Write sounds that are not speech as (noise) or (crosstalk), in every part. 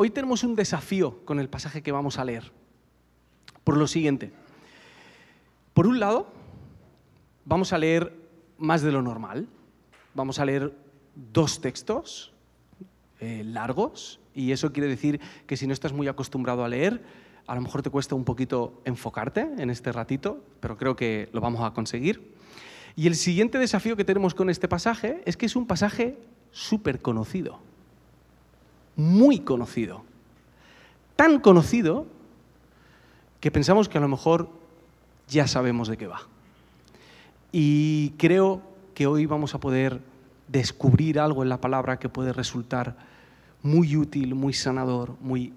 Hoy tenemos un desafío con el pasaje que vamos a leer. Por lo siguiente. Por un lado, vamos a leer más de lo normal. Vamos a leer dos textos eh, largos y eso quiere decir que si no estás muy acostumbrado a leer, a lo mejor te cuesta un poquito enfocarte en este ratito, pero creo que lo vamos a conseguir. Y el siguiente desafío que tenemos con este pasaje es que es un pasaje súper conocido muy conocido. Tan conocido que pensamos que a lo mejor ya sabemos de qué va. Y creo que hoy vamos a poder descubrir algo en la palabra que puede resultar muy útil, muy sanador, muy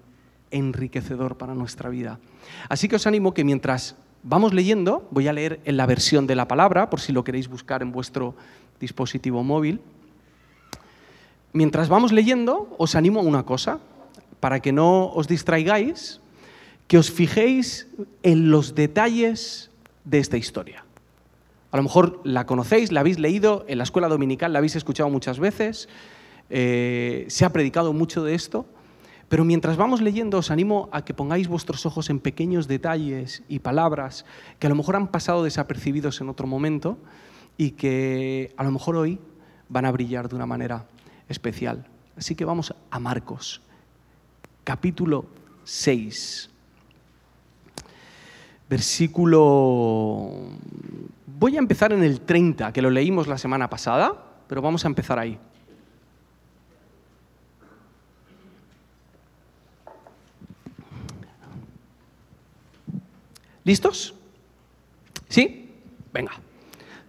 enriquecedor para nuestra vida. Así que os animo que mientras vamos leyendo, voy a leer en la versión de la palabra, por si lo queréis buscar en vuestro dispositivo móvil, Mientras vamos leyendo, os animo a una cosa, para que no os distraigáis, que os fijéis en los detalles de esta historia. A lo mejor la conocéis, la habéis leído en la escuela dominical, la habéis escuchado muchas veces, eh, se ha predicado mucho de esto, pero mientras vamos leyendo os animo a que pongáis vuestros ojos en pequeños detalles y palabras que a lo mejor han pasado desapercibidos en otro momento y que a lo mejor hoy van a brillar de una manera especial. Así que vamos a Marcos, capítulo 6, versículo... Voy a empezar en el 30, que lo leímos la semana pasada, pero vamos a empezar ahí. ¿Listos? ¿Sí? Venga.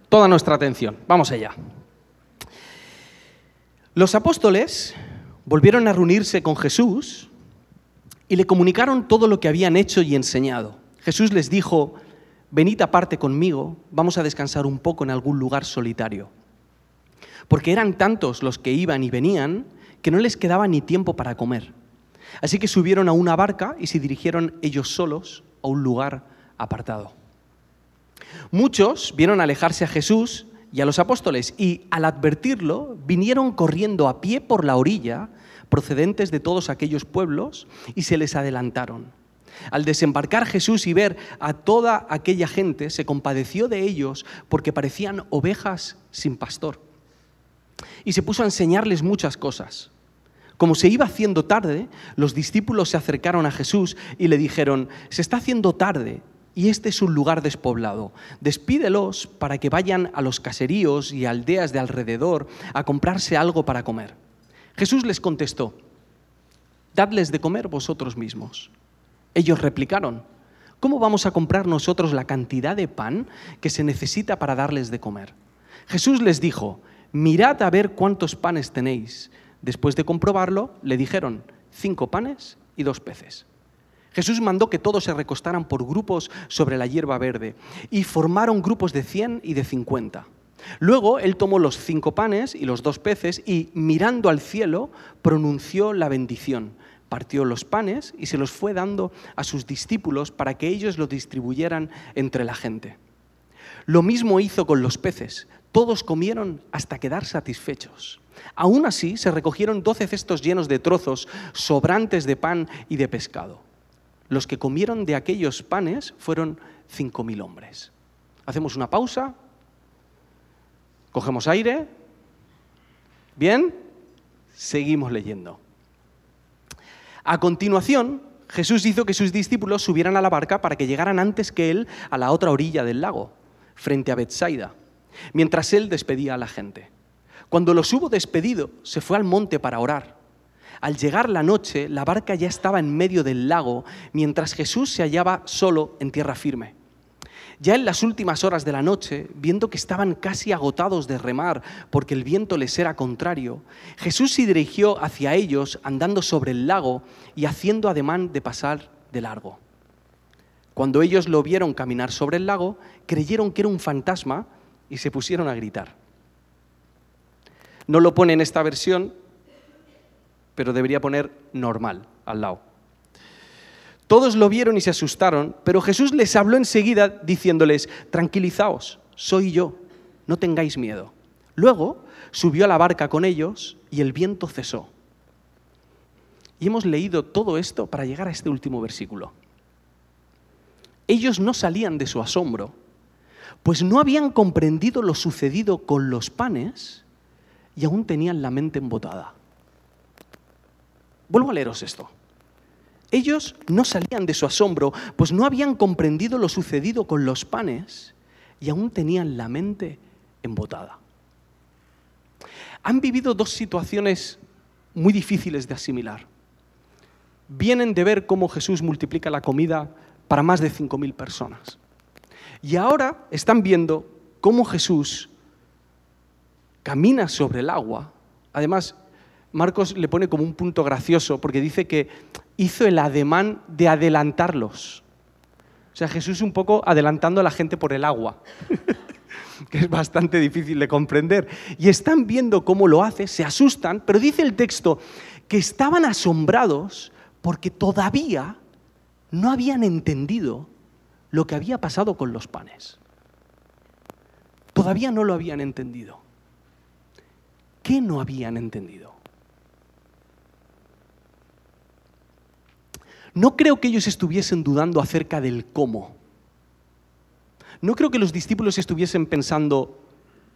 Toda nuestra atención. Vamos allá. Los apóstoles volvieron a reunirse con Jesús y le comunicaron todo lo que habían hecho y enseñado. Jesús les dijo, venid aparte conmigo, vamos a descansar un poco en algún lugar solitario. Porque eran tantos los que iban y venían que no les quedaba ni tiempo para comer. Así que subieron a una barca y se dirigieron ellos solos a un lugar apartado. Muchos vieron alejarse a Jesús y a los apóstoles, y al advertirlo, vinieron corriendo a pie por la orilla, procedentes de todos aquellos pueblos, y se les adelantaron. Al desembarcar Jesús y ver a toda aquella gente, se compadeció de ellos porque parecían ovejas sin pastor. Y se puso a enseñarles muchas cosas. Como se iba haciendo tarde, los discípulos se acercaron a Jesús y le dijeron, se está haciendo tarde y este es un lugar despoblado. Despídelos para que vayan a los caseríos y aldeas de alrededor a comprarse algo para comer. Jesús les contestó, dadles de comer vosotros mismos. Ellos replicaron, ¿cómo vamos a comprar nosotros la cantidad de pan que se necesita para darles de comer? Jesús les dijo, mirad a ver cuántos panes tenéis. Después de comprobarlo, le dijeron, cinco panes y dos peces. Jesús mandó que todos se recostaran por grupos sobre la hierba verde y formaron grupos de 100 y de 50. Luego él tomó los cinco panes y los dos peces y, mirando al cielo, pronunció la bendición. Partió los panes y se los fue dando a sus discípulos para que ellos los distribuyeran entre la gente. Lo mismo hizo con los peces. Todos comieron hasta quedar satisfechos. Aún así, se recogieron doce cestos llenos de trozos sobrantes de pan y de pescado. Los que comieron de aquellos panes fueron cinco mil hombres. Hacemos una pausa, cogemos aire, bien, seguimos leyendo. A continuación, Jesús hizo que sus discípulos subieran a la barca para que llegaran antes que él a la otra orilla del lago, frente a Bethsaida, mientras él despedía a la gente. Cuando los hubo despedido, se fue al monte para orar. Al llegar la noche, la barca ya estaba en medio del lago, mientras Jesús se hallaba solo en tierra firme. Ya en las últimas horas de la noche, viendo que estaban casi agotados de remar porque el viento les era contrario, Jesús se dirigió hacia ellos andando sobre el lago y haciendo ademán de pasar de largo. Cuando ellos lo vieron caminar sobre el lago, creyeron que era un fantasma y se pusieron a gritar. No lo pone en esta versión, pero debería poner normal al lado. Todos lo vieron y se asustaron, pero Jesús les habló enseguida diciéndoles, tranquilizaos, soy yo, no tengáis miedo. Luego subió a la barca con ellos y el viento cesó. y hemos leído todo esto para llegar a este último versículo. Ellos no salían de su asombro, pues no habían comprendido lo sucedido con los panes y aún tenían la mente embotada. Vuelvo a leeros esto. Ellos no salían de su asombro, pues no habían comprendido lo sucedido con los panes y aún tenían la mente embotada. Han vivido dos situaciones muy difíciles de asimilar. Vienen de ver cómo Jesús multiplica la comida para más de 5.000 personas. Y ahora están viendo cómo Jesús camina sobre el agua. Además, Marcos le pone como un punto gracioso porque dice que hizo el ademán de adelantarlos. O sea, Jesús un poco adelantando a la gente por el agua, (laughs) que es bastante difícil de comprender. Y están viendo cómo lo hace, se asustan, pero dice el texto que estaban asombrados porque todavía no habían entendido lo que había pasado con los panes. Todavía no lo habían entendido. ¿Qué no habían entendido? No creo que ellos estuviesen dudando acerca del cómo. No creo que los discípulos estuviesen pensando,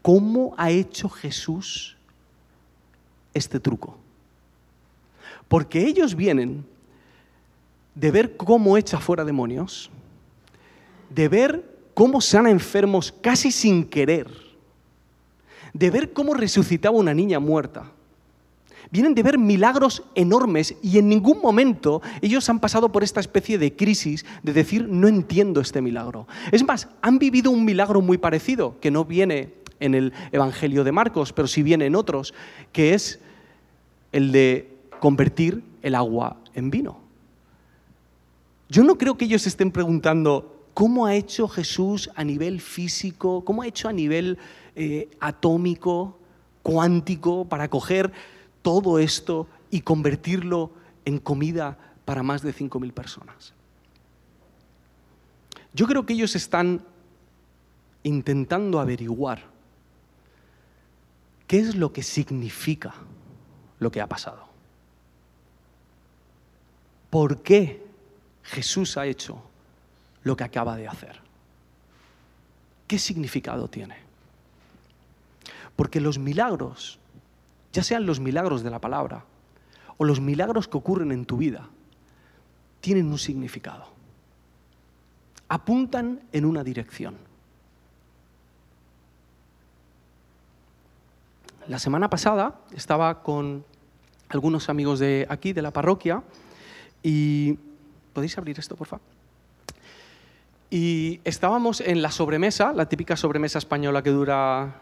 ¿cómo ha hecho Jesús este truco? Porque ellos vienen de ver cómo echa fuera demonios, de ver cómo sana enfermos casi sin querer, de ver cómo resucitaba una niña muerta, Vienen de ver milagros enormes y en ningún momento ellos han pasado por esta especie de crisis de decir, no entiendo este milagro. Es más, han vivido un milagro muy parecido, que no viene en el Evangelio de Marcos, pero sí viene en otros, que es el de convertir el agua en vino. Yo no creo que ellos estén preguntando cómo ha hecho Jesús a nivel físico, cómo ha hecho a nivel eh, atómico, cuántico, para coger todo esto y convertirlo en comida para más de 5.000 personas. Yo creo que ellos están intentando averiguar qué es lo que significa lo que ha pasado. ¿Por qué Jesús ha hecho lo que acaba de hacer? ¿Qué significado tiene? Porque los milagros ya sean los milagros de la palabra o los milagros que ocurren en tu vida, tienen un significado. Apuntan en una dirección. La semana pasada estaba con algunos amigos de aquí, de la parroquia, y... ¿Podéis abrir esto, por favor? Y estábamos en la sobremesa, la típica sobremesa española que dura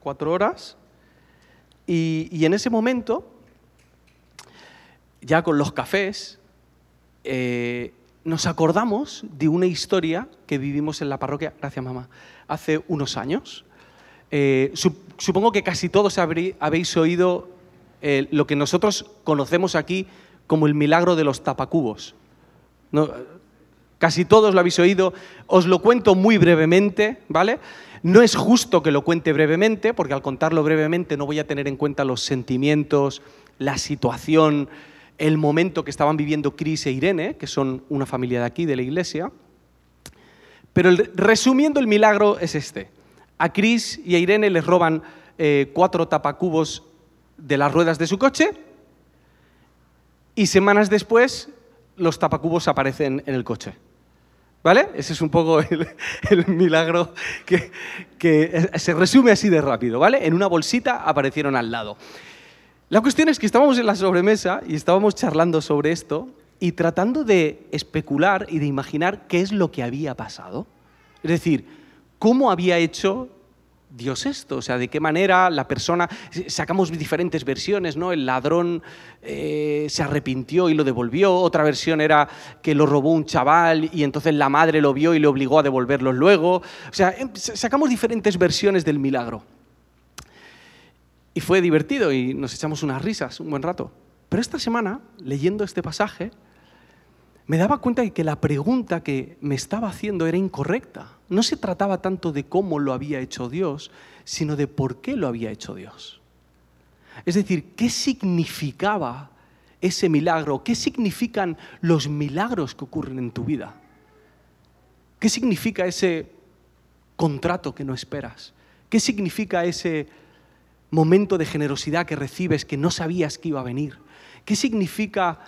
cuatro horas, y, en ese momento, ya con los cafés, eh, nos acordamos de una historia que vivimos en la parroquia, gracias mamá, hace unos años. Eh, supongo que casi todos habéis oído eh, lo que nosotros conocemos aquí como el milagro de los tapacubos. Casi todos lo habéis oído. Os lo cuento muy brevemente, ¿vale? No es justo que lo cuente brevemente, porque al contarlo brevemente no voy a tener en cuenta los sentimientos, la situación, el momento que estaban viviendo Cris e Irene, que son una familia de aquí, de la iglesia. Pero resumiendo el milagro es este. A Cris y a Irene les roban eh, cuatro tapacubos de las ruedas de su coche y semanas después los tapacubos aparecen en el coche. ¿Vale? Ese es un poco (laughs) el, milagro que, que, se resume así de rápido, ¿vale? En una bolsita aparecieron al lado. La cuestión es que estábamos en la sobremesa y estábamos charlando sobre esto y tratando de especular y de imaginar qué es lo que había pasado. Es decir, cómo había hecho Dios esto? O sea, ¿de qué manera la persona... Sacamos diferentes versiones, ¿no? El ladrón eh, se arrepintió y lo devolvió. Otra versión era que lo robó un chaval y entonces la madre lo vio y le obligó a devolverlo luego. O sea, em, sacamos diferentes versiones del milagro. Y fue divertido y nos echamos unas risas un buen rato. Pero esta semana, leyendo este pasaje, me daba cuenta de que la pregunta que me estaba haciendo era incorrecta. No se trataba tanto de cómo lo había hecho Dios, sino de por qué lo había hecho Dios. Es decir, ¿qué significaba ese milagro? ¿Qué significan los milagros que ocurren en tu vida? ¿Qué significa ese contrato que no esperas? ¿Qué significa ese momento de generosidad que recibes que no sabías que iba a venir? ¿Qué significa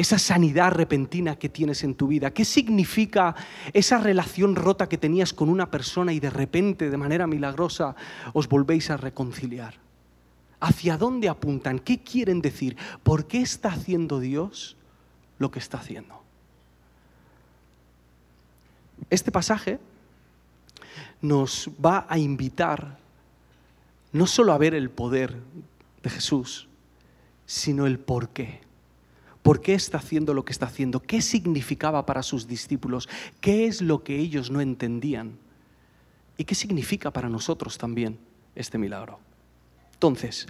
esa sanidad repentina que tienes en tu vida? ¿Qué significa esa relación rota que tenías con una persona y de repente, de manera milagrosa, os volvéis a reconciliar? ¿Hacia dónde apuntan? ¿Qué quieren decir? ¿Por qué está haciendo Dios lo que está haciendo? Este pasaje nos va a invitar no solo a ver el poder de Jesús, sino el por qué. ¿Por qué está haciendo lo que está haciendo? ¿Qué significaba para sus discípulos? ¿Qué es lo que ellos no entendían? ¿Y qué significa para nosotros también este milagro? Entonces,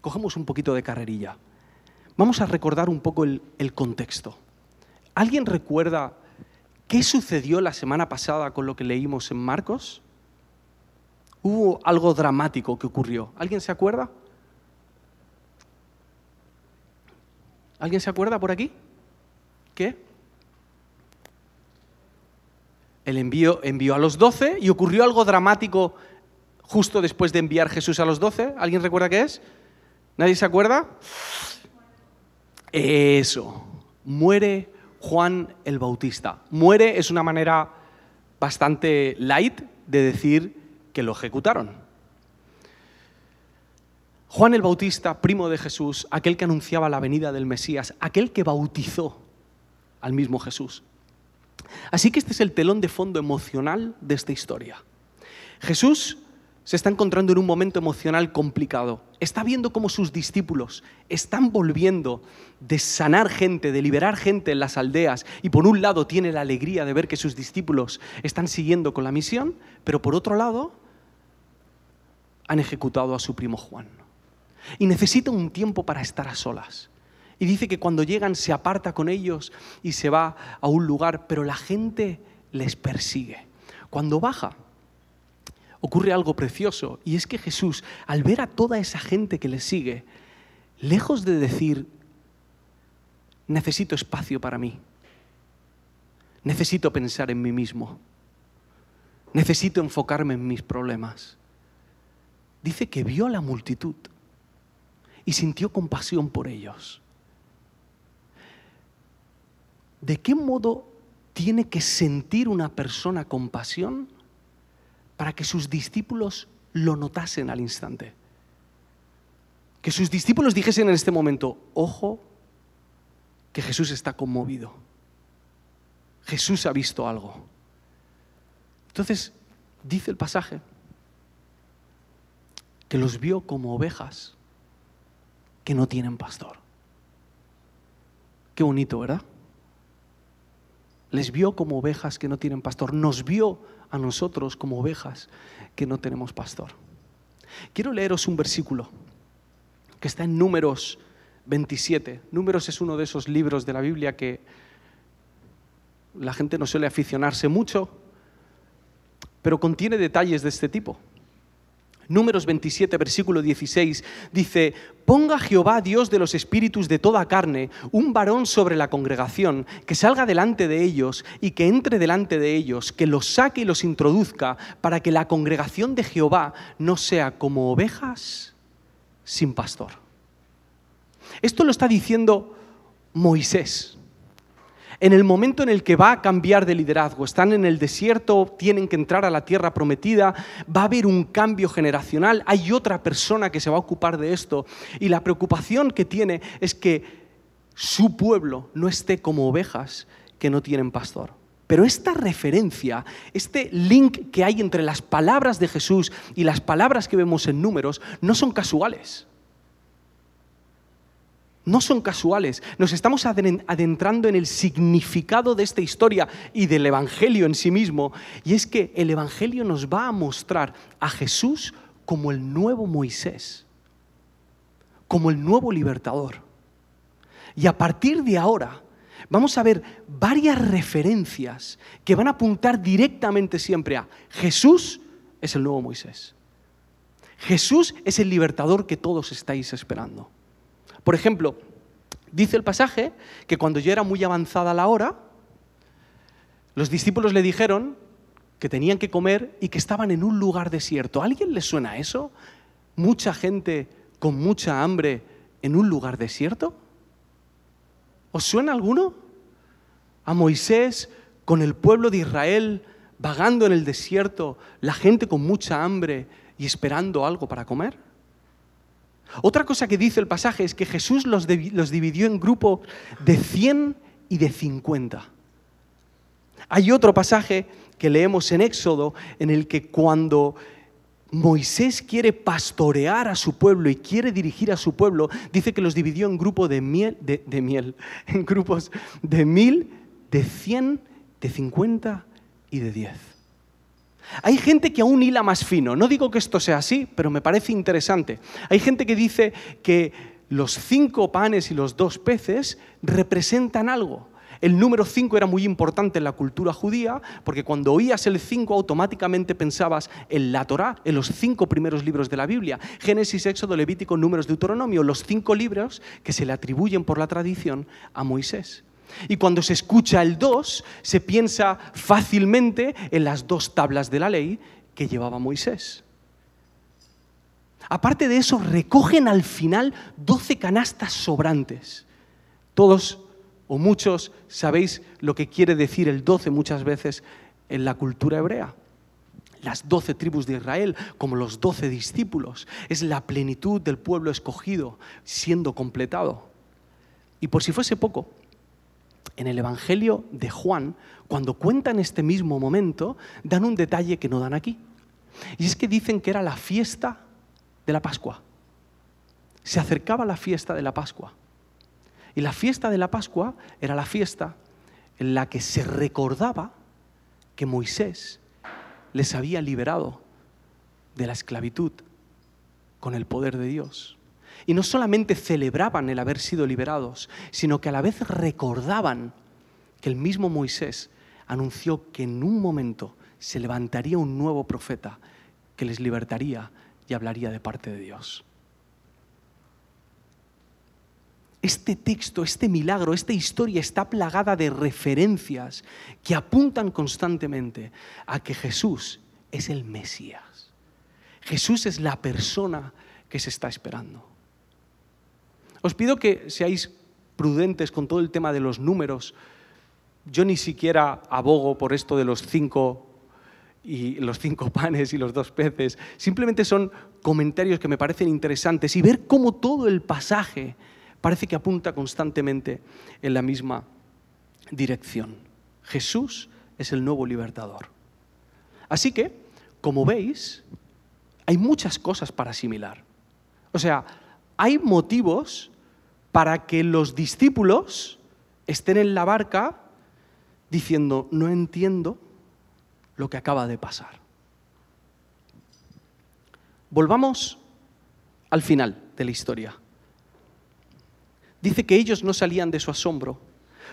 cogemos un poquito de carrerilla. Vamos a recordar un poco el, el contexto. ¿Alguien recuerda qué sucedió la semana pasada con lo que leímos en Marcos? Hubo algo dramático que ocurrió. ¿Alguien se acuerda? ¿Alguien se acuerda por aquí? ¿Qué? El envío envió a los doce y ocurrió algo dramático justo después de enviar Jesús a los doce. ¿Alguien recuerda qué es? ¿Nadie se acuerda? Eso. Muere Juan el Bautista. Muere es una manera bastante light de decir que lo ejecutaron. Juan el Bautista, primo de Jesús, aquel que anunciaba la venida del Mesías, aquel que bautizó al mismo Jesús. Así que este es el telón de fondo emocional de esta historia. Jesús se está encontrando en un momento emocional complicado. Está viendo cómo sus discípulos están volviendo de sanar gente, de liberar gente en las aldeas, y por un lado tiene la alegría de ver que sus discípulos están siguiendo con la misión, pero por otro lado han ejecutado a su primo Juan y necesita un tiempo para estar a solas. Y dice que cuando llegan se aparta con ellos y se va a un lugar, pero la gente les persigue. Cuando baja, ocurre algo precioso y es que Jesús, al ver a toda esa gente que le sigue, lejos de decir, necesito espacio para mí, necesito pensar en mí mismo, necesito enfocarme en mis problemas, dice que vio a la multitud y sintió compasión por ellos. ¿De qué modo tiene que sentir una persona compasión para que sus discípulos lo notasen al instante? Que sus discípulos dijesen en este momento, ojo, que Jesús está conmovido. Jesús ha visto algo. Entonces, dice el pasaje, que los vio como ovejas que no tienen pastor. Qué bonito, ¿verdad? Les vio como ovejas que no tienen pastor. Nos vio a nosotros como ovejas que no tenemos pastor. Quiero leeros un versículo que está en Números 27. Números es uno de esos libros de la Biblia que la gente no suele aficionarse mucho, pero contiene detalles de este tipo. Números 27, versículo 16, dice, ponga Jehová, Dios de los espíritus de toda carne, un varón sobre la congregación, que salga delante de ellos y que entre delante de ellos, que los saque y los introduzca, para que la congregación de Jehová no sea como ovejas sin pastor. Esto lo está diciendo Moisés en el momento en el que va a cambiar de liderazgo, están en el desierto, tienen que entrar a la tierra prometida, va a haber un cambio generacional, hay otra persona que se va a ocupar de esto y la preocupación que tiene es que su pueblo no esté como ovejas que no tienen pastor. Pero esta referencia, este link que hay entre las palabras de Jesús y las palabras que vemos en números, no son casuales no son casuales. Nos estamos adentrando en el significado de esta historia y del Evangelio en sí mismo. Y es que el Evangelio nos va a mostrar a Jesús como el nuevo Moisés, como el nuevo libertador. Y a partir de ahora vamos a ver varias referencias que van a apuntar directamente siempre a Jesús es el nuevo Moisés. Jesús es el libertador que todos estáis esperando. Por ejemplo, Dice el pasaje que cuando ya era muy avanzada la hora, los discípulos le dijeron que tenían que comer y que estaban en un lugar desierto. ¿A alguien le suena eso? ¿Mucha gente con mucha hambre en un lugar desierto? ¿Os suena alguno? A Moisés con el pueblo de Israel vagando en el desierto, la gente con mucha hambre y esperando algo para comer. Otra cosa que dice el pasaje es que Jesús los, dividió en grupos de 100 y de 50. Hay otro pasaje que leemos en Éxodo en el que cuando Moisés quiere pastorear a su pueblo y quiere dirigir a su pueblo, dice que los dividió en grupos de miel, de, miel, (laughs) en grupos de mil, de cien, de cincuenta y de diez. Hay gente que aún hila más fino. No digo que esto sea así, pero me parece interesante. Hay gente que dice que los cinco panes y los dos peces representan algo. El número 5 era muy importante en la cultura judía porque cuando oías el 5 automáticamente pensabas en la Torá, en los cinco primeros libros de la Biblia, Génesis, Éxodo, Levítico, Números, Deuteronomio, los cinco libros que se le atribuyen por la tradición a Moisés. Y cuando se escucha el 2, se piensa fácilmente en las dos tablas de la ley que llevaba Moisés. Aparte de eso, recogen al final 12 canastas sobrantes. Todos o muchos sabéis lo que quiere decir el 12 muchas veces en la cultura hebrea. Las doce tribus de Israel, como los doce discípulos, es la plenitud del pueblo escogido siendo completado. Y por si fuese poco, en el Evangelio de Juan, cuando cuentan este mismo momento, dan un detalle que no dan aquí. Y es que dicen que era la fiesta de la Pascua. Se acercaba la fiesta de la Pascua. Y la fiesta de la Pascua era la fiesta en la que se recordaba que Moisés les había liberado de la esclavitud con el poder de Dios. Y no solamente celebraban el haber sido liberados, sino que a la vez recordaban que el mismo Moisés anunció que en un momento se levantaría un nuevo profeta que les libertaría y hablaría de parte de Dios. Este texto, este milagro, esta historia está plagada de referencias que apuntan constantemente a que Jesús es el Mesías. Jesús es la persona que se está esperando. Os pido que seáis prudentes con todo el tema de los números. Yo ni siquiera abogo por esto de los cinco y los cinco (laughs) panes y los dos peces. Simplemente son comentarios que me parecen interesantes y ver cómo todo el pasaje parece que apunta constantemente en la misma dirección. Jesús es el nuevo libertador. Así que, como veis, hay muchas cosas para asimilar. O sea, hay motivos para que los discípulos estén en la barca diciendo, no entiendo lo que acaba de pasar. Volvamos al final de la historia. Dice que ellos no salían de su asombro,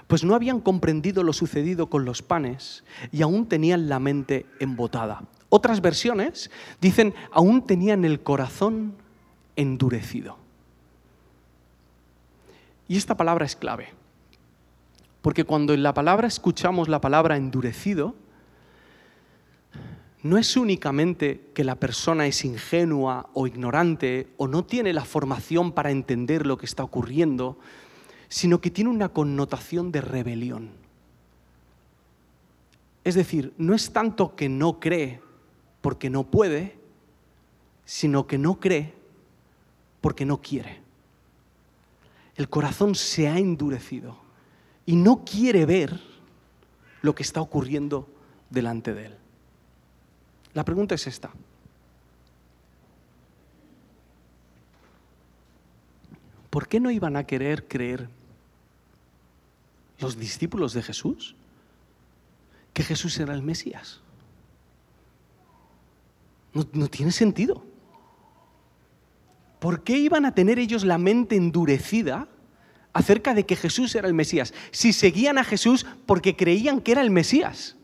pues no habían comprendido lo sucedido con los panes y aún tenían la mente embotada. Otras versiones dicen, aún tenían el corazón endurecido. Y esta palabra es clave, porque cuando en la palabra escuchamos la palabra endurecido, no es únicamente que la persona es ingenua o ignorante o no tiene la formación para entender lo que está ocurriendo, sino que tiene una connotación de rebelión. Es decir, no es tanto que no cree porque no puede, sino que no cree porque no quiere el corazón se ha endurecido y no quiere ver lo que está ocurriendo delante de él. La pregunta es esta. ¿Por qué no iban a querer creer los discípulos de Jesús que Jesús era el Mesías? No, tiene sentido. ¿Por qué iban a tener ellos la mente endurecida acerca de que Jesús era el Mesías? Si seguían a Jesús porque creían que era el Mesías.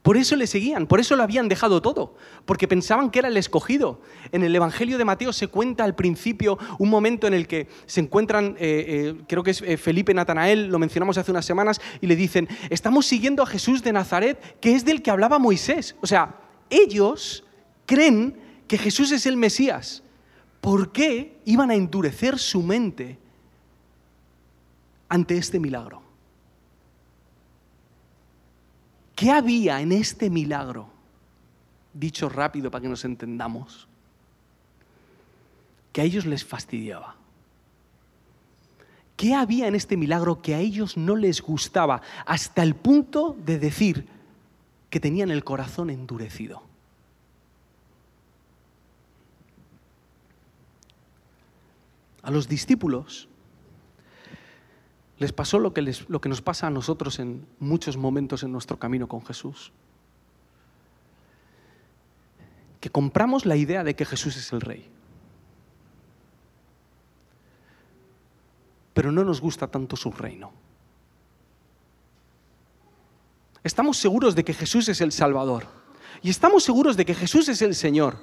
Por eso le seguían, por eso lo habían dejado todo, porque pensaban que era el escogido. En el Evangelio de Mateo se cuenta al principio un momento en el que se encuentran, eh, eh, creo que es eh, Felipe Natanael, lo mencionamos hace unas semanas, y le dicen, estamos siguiendo a Jesús de Nazaret, que es del que hablaba Moisés. O sea, ellos creen que Jesús es el Mesías. ¿Por qué iban a endurecer su mente ante este milagro? ¿Qué había en este milagro? Dicho rápido para que nos entendamos. Que a ellos les fastidiaba. ¿Qué había en este milagro que a ellos no les gustaba hasta el punto de decir que tenían el corazón endurecido? A los discípulos les pasó lo que, lo que nos pasa a nosotros en muchos momentos en nuestro camino con Jesús. Que compramos la idea de que Jesús es el rey. Pero no nos gusta tanto su reino. Estamos seguros de que Jesús es el Salvador. Y estamos seguros de que Jesús es el Señor.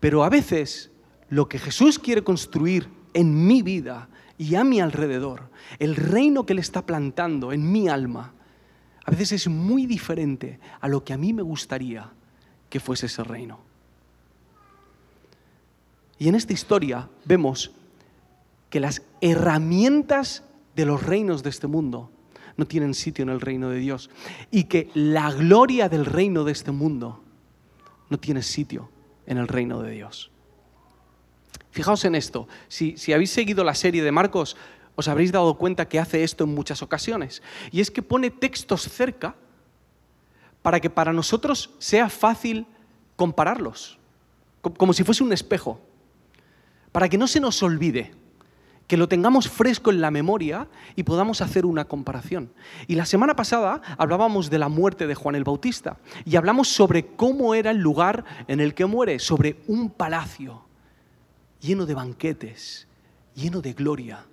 Pero a veces lo que Jesús quiere construir en mi vida y a mi alrededor, el reino que Él está plantando en mi alma, a veces es muy diferente a lo que a mí me gustaría que fuese ese reino. Y en esta historia vemos que las herramientas de los reinos de este mundo no tienen sitio en el reino de Dios y que la gloria del reino de este mundo no tiene sitio en el reino de Dios. Fijaos en esto, si, habéis seguido la serie de Marcos, os habréis dado cuenta que hace esto en muchas ocasiones. Y es que pone textos cerca para que para nosotros sea fácil compararlos, como si fuese un espejo, para que no se nos olvide, que lo tengamos fresco en la memoria y podamos hacer una comparación. Y la semana pasada hablábamos de la muerte de Juan el Bautista y hablamos sobre cómo era el lugar en el que muere, sobre un palacio lleno de banquetes, lleno de gloria.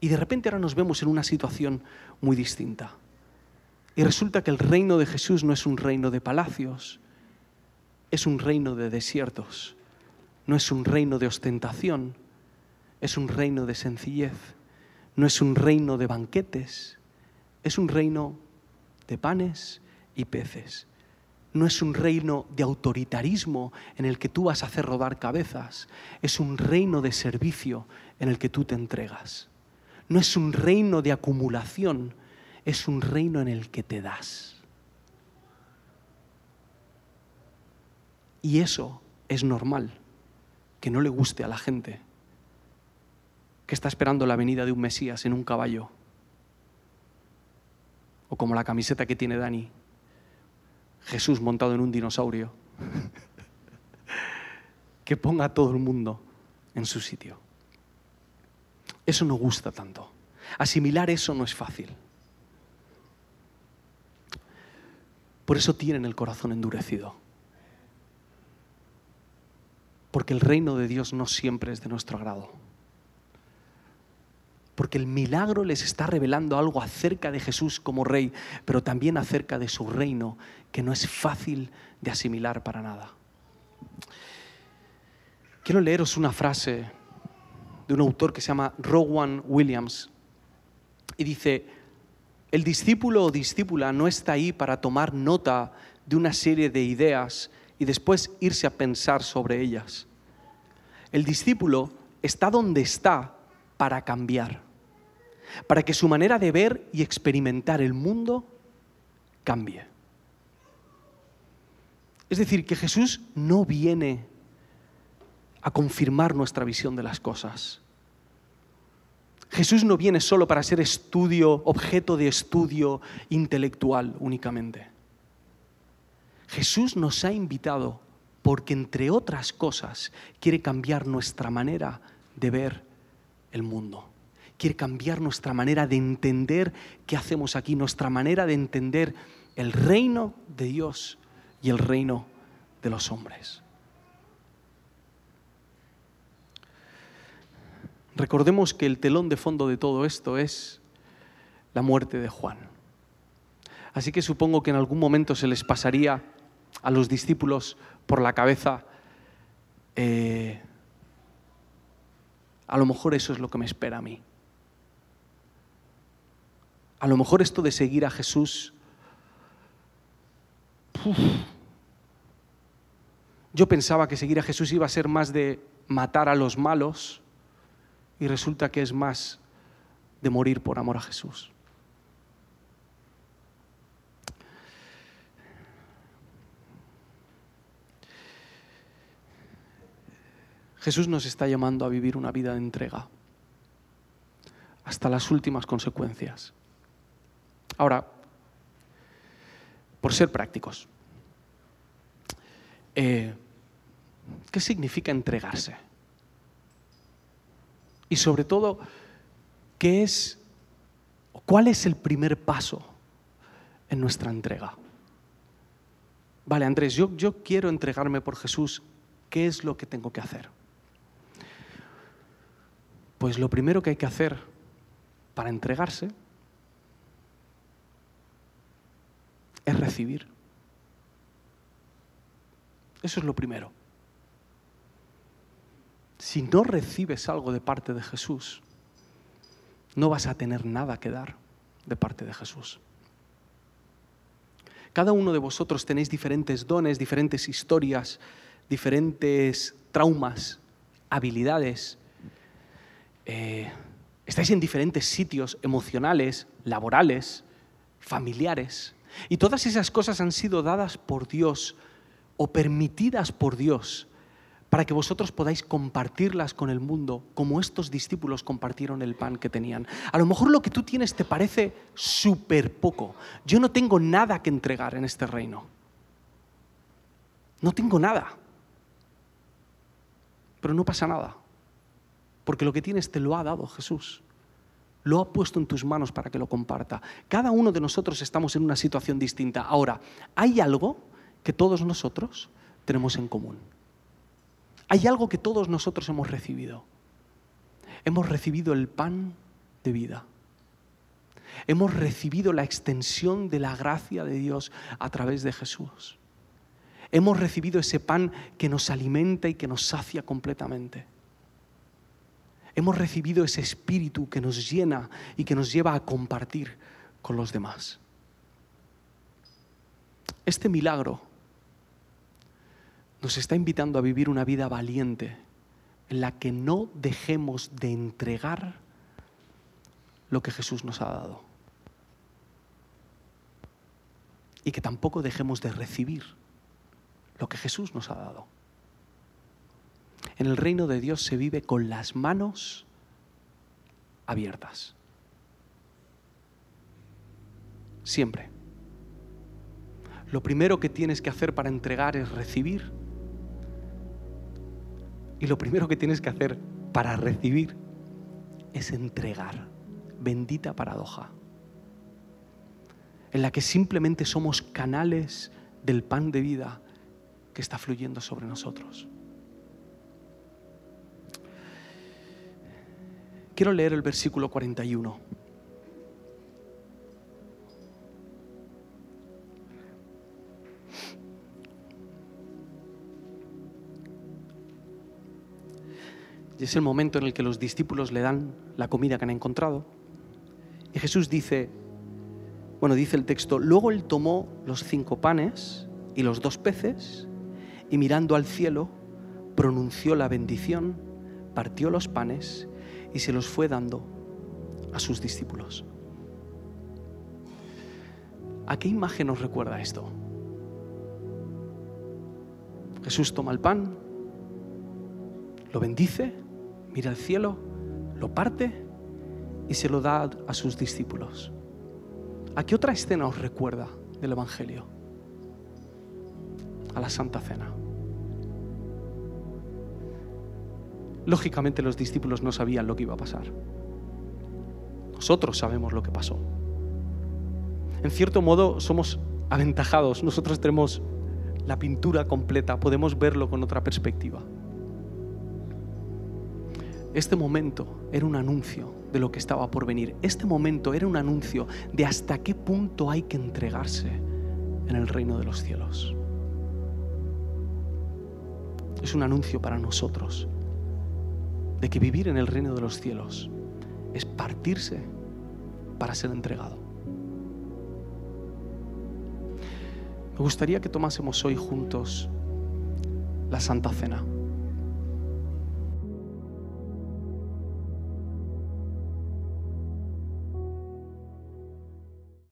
Y de repente ahora nos vemos en una situación muy distinta. Y resulta que el reino de Jesús no es un reino de palacios, es un reino de desiertos, no es un reino de ostentación, es un reino de sencillez, no es un reino de banquetes, es un reino de panes y peces no es un reino de autoritarismo en el que tú vas a hacer rodar cabezas, es un reino de servicio en el que tú te entregas. No es un reino de acumulación, es un reino en el que te das. Y eso es normal, que no le guste a la gente, que está esperando la venida de un Mesías en un caballo, o como la camiseta que tiene Dani, Jesús montado en un dinosaurio, que ponga a todo el mundo en su sitio. Eso no gusta tanto. Asimilar eso no es fácil. Por eso tienen el corazón endurecido. Porque el reino de Dios no siempre es de nuestro agrado porque el milagro les está revelando algo acerca de Jesús como rey, pero también acerca de su reino, que no es fácil de asimilar para nada. Quiero leeros una frase de un autor que se llama Rowan Williams y dice, el discípulo o discípula no está ahí para tomar nota de una serie de ideas y después irse a pensar sobre ellas. El discípulo está donde está para cambiar para que su manera de ver y experimentar el mundo cambie. Es decir, que Jesús no viene a confirmar nuestra visión de las cosas. Jesús no viene solo para ser estudio, objeto de estudio intelectual únicamente. Jesús nos ha invitado porque, entre otras cosas, quiere cambiar nuestra manera de ver el mundo quiere cambiar nuestra manera de entender qué hacemos aquí, nuestra manera de entender el reino de Dios y el reino de los hombres. Recordemos que el telón de fondo de todo esto es la muerte de Juan. Así que supongo que en algún momento se les pasaría a los discípulos por la cabeza, eh, a lo mejor eso es lo que me espera a mí. A lo mejor esto de seguir a Jesús, yo pensaba que seguir a Jesús iba a ser más de matar a los malos y resulta que es más de morir por amor a Jesús. Jesús nos está llamando a vivir una vida de entrega hasta las últimas consecuencias. Ahora, por ser prácticos, eh, ¿qué significa entregarse? Y sobre todo, ¿qué es cuál es el primer paso en nuestra entrega? Vale, Andrés, yo, yo quiero entregarme por Jesús. ¿Qué es lo que tengo que hacer? Pues lo primero que hay que hacer para entregarse es recibir. Eso es lo primero. Si no recibes algo de parte de Jesús, no vas a tener nada que dar de parte de Jesús. Cada uno de vosotros tenéis diferentes dones, diferentes historias, diferentes traumas, habilidades, eh, estáis en diferentes sitios emocionales, laborales, familiares. Y todas esas cosas han sido dadas por Dios o permitidas por Dios para que vosotros podáis compartirlas con el mundo como estos discípulos compartieron el pan que tenían. A lo mejor lo que tú tienes te parece súper poco. Yo no tengo nada que entregar en este reino. No tengo nada. Pero no pasa nada porque lo que tienes te lo ha dado Jesús. Lo ha puesto en tus manos para que lo comparta. Cada uno de nosotros estamos en una situación distinta. Ahora, hay algo que todos nosotros tenemos en común. Hay algo que todos nosotros hemos recibido. Hemos recibido el pan de vida. Hemos recibido la extensión de la gracia de Dios a través de Jesús. Hemos recibido ese pan que nos alimenta y que nos sacia completamente hemos recibido ese espíritu que nos llena y que nos lleva a compartir con los demás. Este milagro nos está invitando a vivir una vida valiente en la que no dejemos de entregar lo que Jesús nos ha dado. Y que tampoco dejemos de recibir lo que Jesús nos ha dado. En el reino de Dios se vive con las manos abiertas. Siempre. Lo primero que tienes que hacer para entregar es recibir. Y lo primero que tienes que hacer para recibir es entregar. Bendita paradoja. En la que simplemente somos canales del pan de vida que está fluyendo sobre nosotros. Quiero leer el versículo 41. Y es el momento en el que los discípulos le dan la comida que han encontrado. Y Jesús dice, bueno, dice el texto, luego él tomó los cinco panes y los dos peces y mirando al cielo, pronunció la bendición, partió los panes y se los fue dando a sus discípulos. ¿A qué imagen nos recuerda esto? Jesús toma el pan, lo bendice, mira al cielo, lo parte y se lo da a sus discípulos. ¿A qué otra escena os recuerda del Evangelio? A la Santa Cena. Lógicamente los discípulos no sabían lo que iba a pasar. Nosotros sabemos lo que pasó. En cierto modo somos aventajados, nosotros tenemos la pintura completa, podemos verlo con otra perspectiva. Este momento era un anuncio de lo que estaba por venir. Este momento era un anuncio de hasta qué punto hay que entregarse en el reino de los cielos. Es un anuncio para nosotros de que vivir en el reino de los cielos es partirse para ser entregado. Me gustaría que tomásemos hoy juntos la Santa Cena.